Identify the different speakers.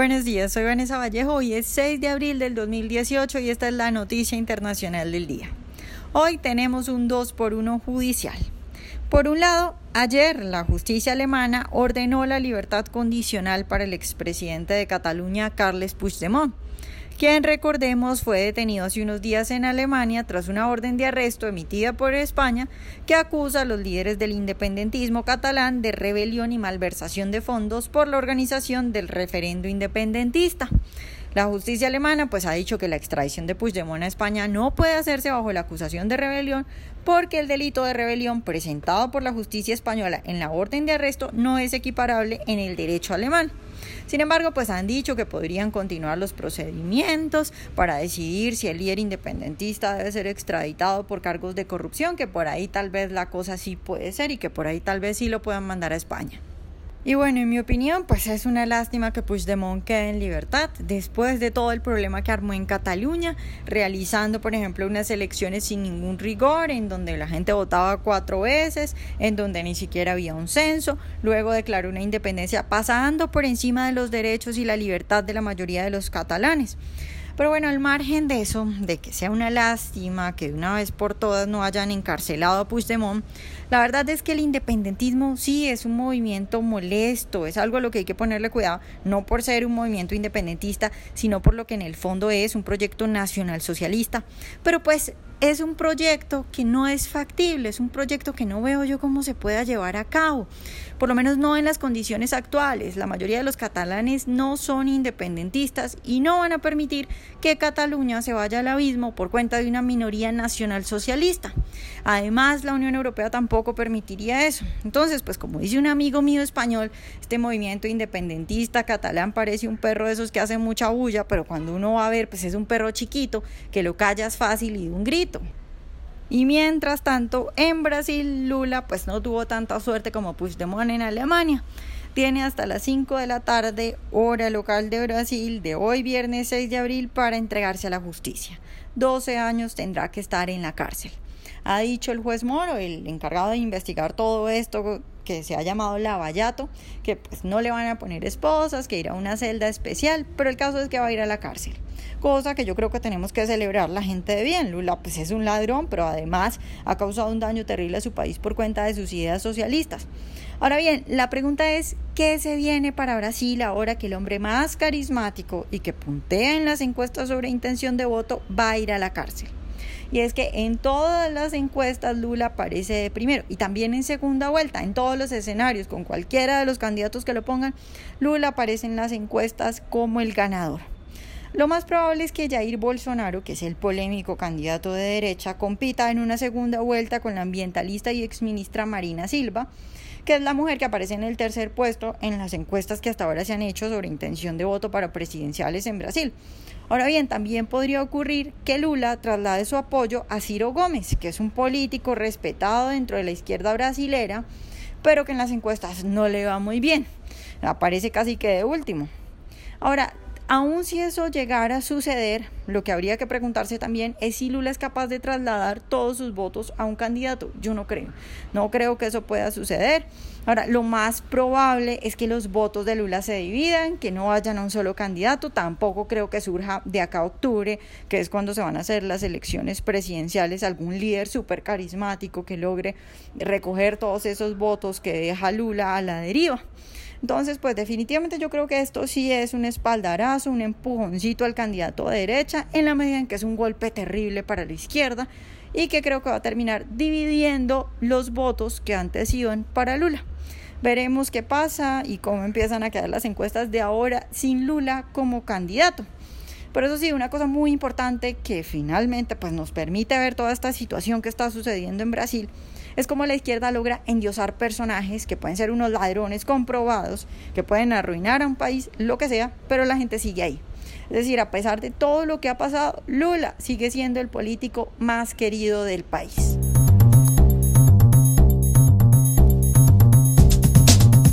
Speaker 1: Buenos días, soy Vanessa Vallejo. Hoy es 6 de abril del 2018 y esta es la noticia internacional del día. Hoy tenemos un 2 por 1 judicial. Por un lado, ayer la justicia alemana ordenó la libertad condicional para el expresidente de Cataluña, Carles Puigdemont quien recordemos fue detenido hace unos días en Alemania tras una orden de arresto emitida por España que acusa a los líderes del independentismo catalán de rebelión y malversación de fondos por la organización del referendo independentista. La justicia alemana pues ha dicho que la extradición de Puigdemont a España no puede hacerse bajo la acusación de rebelión porque el delito de rebelión presentado por la justicia española en la orden de arresto no es equiparable en el derecho alemán. Sin embargo, pues han dicho que podrían continuar los procedimientos para decidir si el líder independentista debe ser extraditado por cargos de corrupción, que por ahí tal vez la cosa sí puede ser y que por ahí tal vez sí lo puedan mandar a España. Y bueno, en mi opinión, pues es una lástima que Puigdemont quede en libertad después de todo el problema que armó en Cataluña, realizando, por ejemplo, unas elecciones sin ningún rigor, en donde la gente votaba cuatro veces, en donde ni siquiera había un censo, luego declaró una independencia pasando por encima de los derechos y la libertad de la mayoría de los catalanes. Pero bueno, al margen de eso, de que sea una lástima que de una vez por todas no hayan encarcelado a Puigdemont, la verdad es que el independentismo sí es un movimiento molesto, es algo a lo que hay que ponerle cuidado, no por ser un movimiento independentista, sino por lo que en el fondo es un proyecto nacional socialista. Pero pues es un proyecto que no es factible, es un proyecto que no veo yo cómo se pueda llevar a cabo, por lo menos no en las condiciones actuales. La mayoría de los catalanes no son independentistas y no van a permitir que Cataluña se vaya al abismo por cuenta de una minoría nacional socialista. Además, la Unión Europea tampoco permitiría eso. Entonces, pues como dice un amigo mío español, este movimiento independentista catalán parece un perro de esos que hace mucha bulla, pero cuando uno va a ver, pues es un perro chiquito que lo callas fácil y de un grito. Y mientras tanto, en Brasil, Lula pues no tuvo tanta suerte como Puigdemont en Alemania. Tiene hasta las 5 de la tarde, hora local de Brasil, de hoy viernes 6 de abril, para entregarse a la justicia. 12 años tendrá que estar en la cárcel. Ha dicho el juez Moro, el encargado de investigar todo esto que se ha llamado lavallato, que pues no le van a poner esposas, que irá a una celda especial, pero el caso es que va a ir a la cárcel cosa que yo creo que tenemos que celebrar la gente de bien. Lula pues es un ladrón, pero además ha causado un daño terrible a su país por cuenta de sus ideas socialistas. Ahora bien, la pregunta es, ¿qué se viene para Brasil ahora que el hombre más carismático y que puntea en las encuestas sobre intención de voto va a ir a la cárcel? Y es que en todas las encuestas Lula aparece de primero y también en segunda vuelta, en todos los escenarios, con cualquiera de los candidatos que lo pongan, Lula aparece en las encuestas como el ganador. Lo más probable es que Jair Bolsonaro, que es el polémico candidato de derecha, compita en una segunda vuelta con la ambientalista y exministra Marina Silva, que es la mujer que aparece en el tercer puesto en las encuestas que hasta ahora se han hecho sobre intención de voto para presidenciales en Brasil. Ahora bien, también podría ocurrir que Lula traslade su apoyo a Ciro Gómez, que es un político respetado dentro de la izquierda brasilera, pero que en las encuestas no le va muy bien. Aparece casi que de último. Ahora, Aún si eso llegara a suceder, lo que habría que preguntarse también es si Lula es capaz de trasladar todos sus votos a un candidato. Yo no creo. No creo que eso pueda suceder. Ahora, lo más probable es que los votos de Lula se dividan, que no vayan a un solo candidato. Tampoco creo que surja de acá a octubre, que es cuando se van a hacer las elecciones presidenciales, algún líder súper carismático que logre recoger todos esos votos que deja Lula a la deriva. Entonces, pues definitivamente yo creo que esto sí es un espaldarazo, un empujoncito al candidato de derecha, en la medida en que es un golpe terrible para la izquierda y que creo que va a terminar dividiendo los votos que antes iban para Lula. Veremos qué pasa y cómo empiezan a quedar las encuestas de ahora sin Lula como candidato. Pero eso sí, una cosa muy importante que finalmente pues, nos permite ver toda esta situación que está sucediendo en Brasil es como la izquierda logra endiosar personajes que pueden ser unos ladrones comprobados, que pueden arruinar a un país, lo que sea, pero la gente sigue ahí. Es decir, a pesar de todo lo que ha pasado, Lula sigue siendo el político más querido del país.